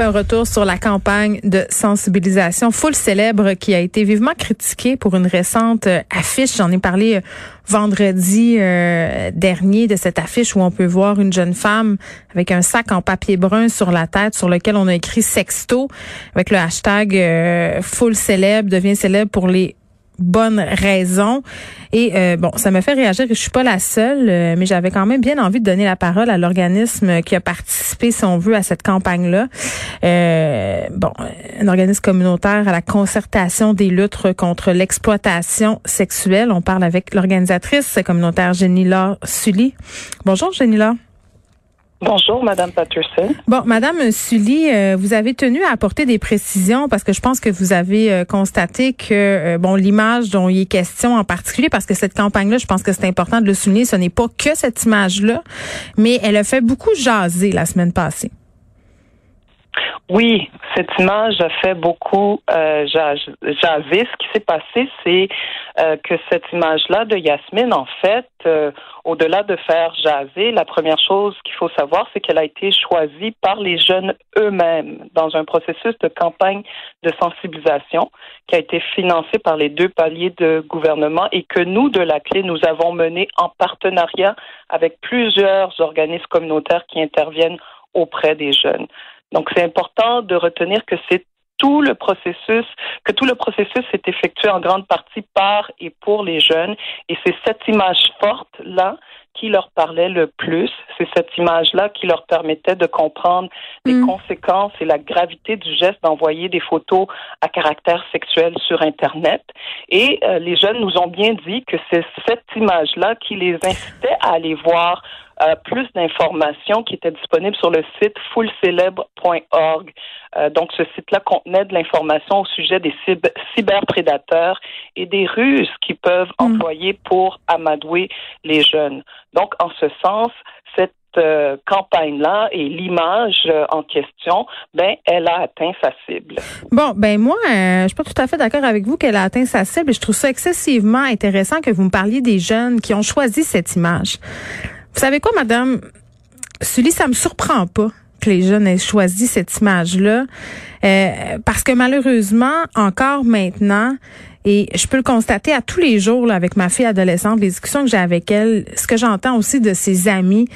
Un retour sur la campagne de sensibilisation full célèbre qui a été vivement critiquée pour une récente euh, affiche. J'en ai parlé euh, vendredi euh, dernier de cette affiche où on peut voir une jeune femme avec un sac en papier brun sur la tête sur lequel on a écrit sexto avec le hashtag full célèbre devient célèbre pour les bonne raison. Et euh, bon, ça me fait réagir. Je suis pas la seule, euh, mais j'avais quand même bien envie de donner la parole à l'organisme qui a participé, si on veut, à cette campagne-là. Euh, bon, un organisme communautaire à la concertation des luttes contre l'exploitation sexuelle. On parle avec l'organisatrice communautaire Jenny-Laure Sully. Bonjour, Jenny-Laure. Bonjour, Madame Patterson. Bon, Madame Sully, euh, vous avez tenu à apporter des précisions parce que je pense que vous avez euh, constaté que euh, bon l'image dont il est question en particulier, parce que cette campagne-là, je pense que c'est important de le souligner, ce n'est pas que cette image-là, mais elle a fait beaucoup jaser la semaine passée. Oui, cette image a fait beaucoup euh, jaser. Ce qui s'est passé, c'est euh, que cette image-là de Yasmine, en fait, euh, au-delà de faire jaser, la première chose qu'il faut savoir, c'est qu'elle a été choisie par les jeunes eux-mêmes dans un processus de campagne de sensibilisation qui a été financé par les deux paliers de gouvernement et que nous, de la clé, nous avons mené en partenariat avec plusieurs organismes communautaires qui interviennent auprès des jeunes. Donc, c'est important de retenir que c'est tout le processus, que tout le processus est effectué en grande partie par et pour les jeunes. Et c'est cette image forte-là qui leur parlait le plus. C'est cette image-là qui leur permettait de comprendre les mm. conséquences et la gravité du geste d'envoyer des photos à caractère sexuel sur Internet. Et euh, les jeunes nous ont bien dit que c'est cette image-là qui les incitait à aller voir euh, plus d'informations qui étaient disponibles sur le site fullcelebre.org. Euh, donc, ce site-là contenait de l'information au sujet des cyberprédateurs et des ruses qu'ils peuvent mm. employer pour amadouer les jeunes. Donc, en ce sens, cette euh, campagne-là et l'image en question, ben, elle a atteint sa cible. Bon, ben moi, je suis pas tout à fait d'accord avec vous qu'elle a atteint sa cible. Et je trouve ça excessivement intéressant que vous me parliez des jeunes qui ont choisi cette image. Vous savez quoi, Madame? Sully, ça me surprend pas que les jeunes aient choisi cette image-là, euh, parce que malheureusement, encore maintenant, et je peux le constater à tous les jours là, avec ma fille adolescente, les discussions que j'ai avec elle, ce que j'entends aussi de ses amis,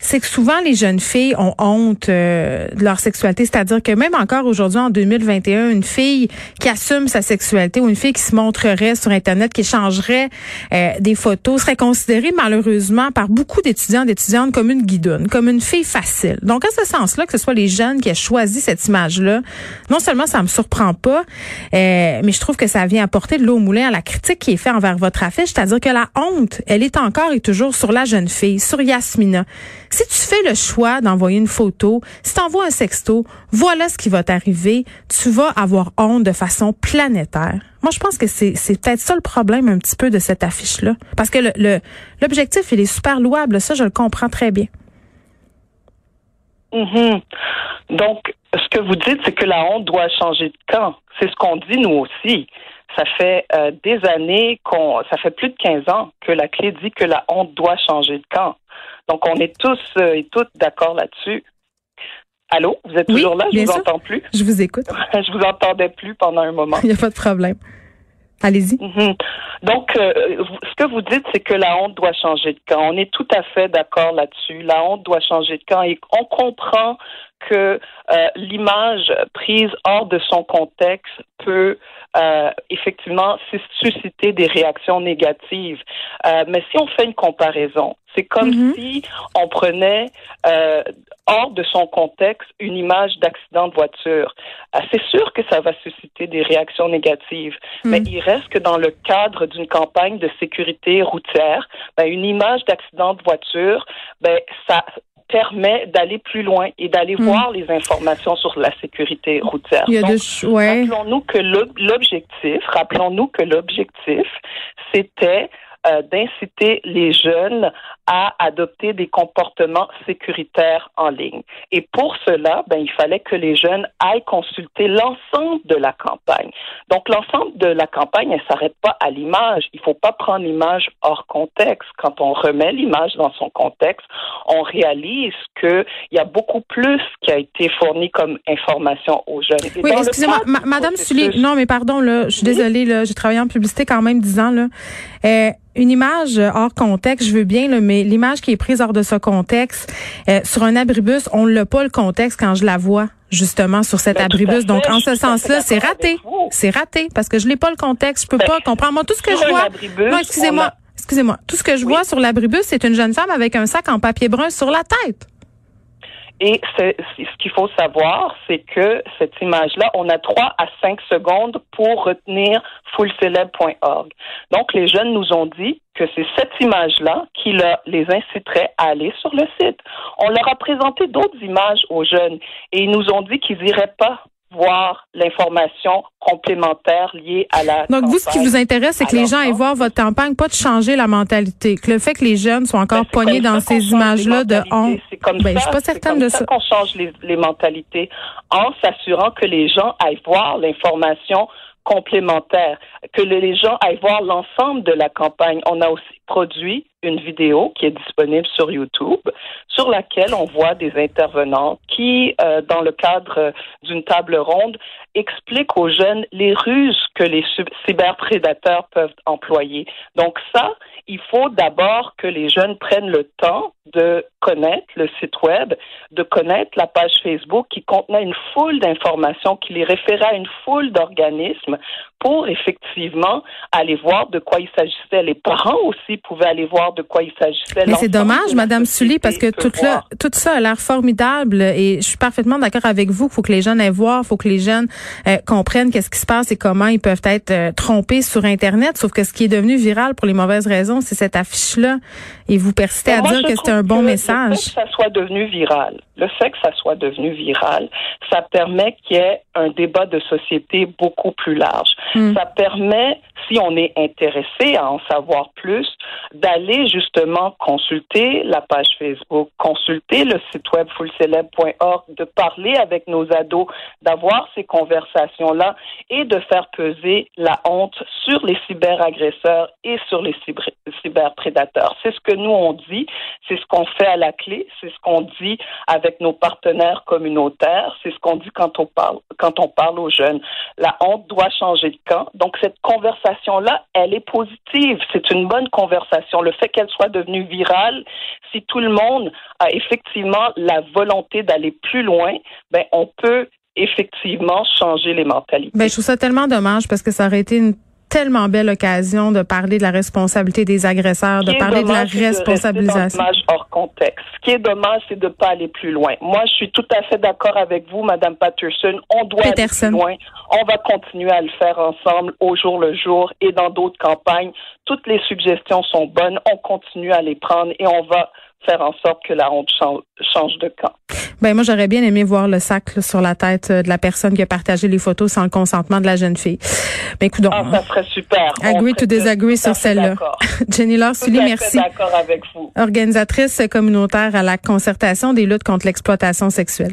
c'est que souvent les jeunes filles ont honte euh, de leur sexualité, c'est-à-dire que même encore aujourd'hui en 2021, une fille qui assume sa sexualité ou une fille qui se montrerait sur internet, qui échangerait euh, des photos, serait considérée malheureusement par beaucoup d'étudiants d'étudiantes comme une guidoune, comme une fille facile. Donc à ce sens-là, que ce soit les jeunes qui aient choisi cette image-là, non seulement ça me surprend pas, euh, mais je trouve que ça vient apporter de l'eau au moulin à la critique qui est faite envers votre affiche, c'est-à-dire que la honte, elle est encore et toujours sur la jeune fille, sur Yasmina. Si tu fais le choix d'envoyer une photo, si tu envoies un sexto, voilà ce qui va t'arriver. Tu vas avoir honte de façon planétaire. Moi, je pense que c'est, c'est peut-être ça le problème un petit peu de cette affiche-là. Parce que le, l'objectif, il est super louable. Ça, je le comprends très bien. Mm-hmm. Donc, ce que vous dites, c'est que la honte doit changer de camp. C'est ce qu'on dit nous aussi. Ça fait euh, des années qu'on, ça fait plus de 15 ans que la clé dit que la honte doit changer de camp. Donc, on est tous euh, et toutes d'accord là-dessus. Allô, vous êtes toujours là? Je vous entends plus. Je vous écoute. je vous entendais plus pendant un moment. Il n'y a pas de problème. Allez-y. Mm-hmm. Donc, euh, ce que vous dites, c'est que la honte doit changer de camp. On est tout à fait d'accord là-dessus. La honte doit changer de camp et on comprend que euh, l'image prise hors de son contexte peut euh, effectivement susciter des réactions négatives. Euh, mais si on fait une comparaison, c'est comme mm-hmm. si on prenait hors de son contexte une image d'accident de voiture. c'est sûr que ça va susciter des réactions négatives, mm. mais il reste que dans le cadre d'une campagne de sécurité routière, ben, une image d'accident de voiture, ben, ça, permet d'aller plus loin et d'aller hmm. voir les informations sur la sécurité routière. Rappelons-nous que l'objectif, rappelons-nous que l'objectif, c'était euh, d'inciter les jeunes à adopter des comportements sécuritaires en ligne. Et pour cela, ben, il fallait que les jeunes aillent consulter l'ensemble de la campagne. Donc, l'ensemble de la campagne, elle s'arrête pas à l'image. Il faut pas prendre l'image hors contexte. Quand on remet l'image dans son contexte, on réalise qu'il y a beaucoup plus qui a été fourni comme information aux jeunes. oui, excusez-moi, Madame Sully, non, mais pardon, là, je suis désolée, là, j'ai travaillé en publicité quand même dix ans, là. Euh, une image hors contexte, je veux bien, là, mais l'image qui est prise hors de ce contexte, euh, sur un abribus, on n'a pas le contexte quand je la vois justement sur cet ben, abribus. Donc, en ce sens-là, c'est raté. C'est raté parce que je n'ai pas le contexte. Je peux ben, pas comprendre. Moi, tout ce que je vois. Non, excusez-moi. Excusez-moi. Tout ce que je vois sur l'abribus, c'est une jeune femme avec un sac en papier brun sur la tête. Et ce qu'il faut savoir, c'est que cette image-là, on a trois à cinq secondes pour retenir fullceleb.org. Donc, les jeunes nous ont dit que c'est cette image-là qui les inciterait à aller sur le site. On leur a présenté d'autres images aux jeunes et ils nous ont dit qu'ils n'iraient pas voir l'information complémentaire liée à la Donc vous, ce qui vous intéresse, c'est que les gens aient voir votre campagne, pas de changer la mentalité, que le fait que les jeunes soient encore ben, poignés dans ces images-là de honte. C'est comme ben, ça, je suis pas certaine de ça. qu'on change les, les mentalités en s'assurant que les gens aillent voir l'information complémentaire, que les gens aillent voir l'ensemble de la campagne. On a aussi produit une vidéo qui est disponible sur YouTube sur laquelle on voit des intervenants qui, euh, dans le cadre d'une table ronde, expliquent aux jeunes les ruses que les cyberprédateurs peuvent employer. Donc ça, il faut d'abord que les jeunes prennent le temps de connaître le site web, de connaître la page Facebook qui contenait une foule d'informations, qui les référait à une foule d'organismes pour effectivement aller voir de quoi il s'agissait. Les parents aussi pouvaient aller voir de quoi il s'agissait. Mais c'est dommage, Madame Sully, parce que tout, là, tout ça a l'air formidable et je suis parfaitement d'accord avec vous. Il faut que les jeunes aillent voir, il faut que les jeunes euh, comprennent qu'est-ce qui se passe et comment ils peuvent être euh, trompés sur Internet. Sauf que ce qui est devenu viral pour les mauvaises raisons, c'est cette affiche-là. Et vous persistez à dire que c'est un bon message. Le fait que ça soit devenu viral, le fait que ça soit devenu viral, ça permet qu'il y ait un débat de société beaucoup plus large. Hmm. Ça permet, si on est intéressé à en savoir plus, d'aller justement consulter la page Facebook, consulter le site web fullceleb.org, de parler avec nos ados, d'avoir ces conversations-là et de faire peser la honte sur les cyberagresseurs et sur les cyberprédateurs. C'est ce que nous on dit, c'est ce qu'on fait à la clé, c'est ce qu'on dit avec nos partenaires communautaires, c'est ce qu'on dit quand on parle quand on parle aux jeunes. La honte doit changer de camp. Donc cette conversation-là, elle est positive. C'est une bonne conversation. Le fait qu'elle soit devenue virale, si tout le monde a effectivement la volonté d'aller plus loin, ben on peut effectivement changer les mentalités. Ben, je trouve ça tellement dommage parce que ça aurait été une tellement belle occasion de parler de la responsabilité des agresseurs, de parler de la responsabilisation. De hors contexte. Ce qui est dommage, c'est de ne pas aller plus loin. Moi, je suis tout à fait d'accord avec vous, Madame Patterson. On doit aller plus loin. On va continuer à le faire ensemble au jour le jour et dans d'autres campagnes. Toutes les suggestions sont bonnes. On continue à les prendre et on va faire en sorte que la honte change de camp. Ben moi j'aurais bien aimé voir le sac sur la tête euh, de la personne qui a partagé les photos sans le consentement de la jeune fille. Ben écoute ah, ça serait super. Agree to disagree sur celle-là. Jenny Laure Sully, merci. D'accord avec vous. Organisatrice communautaire à la concertation des luttes contre l'exploitation sexuelle.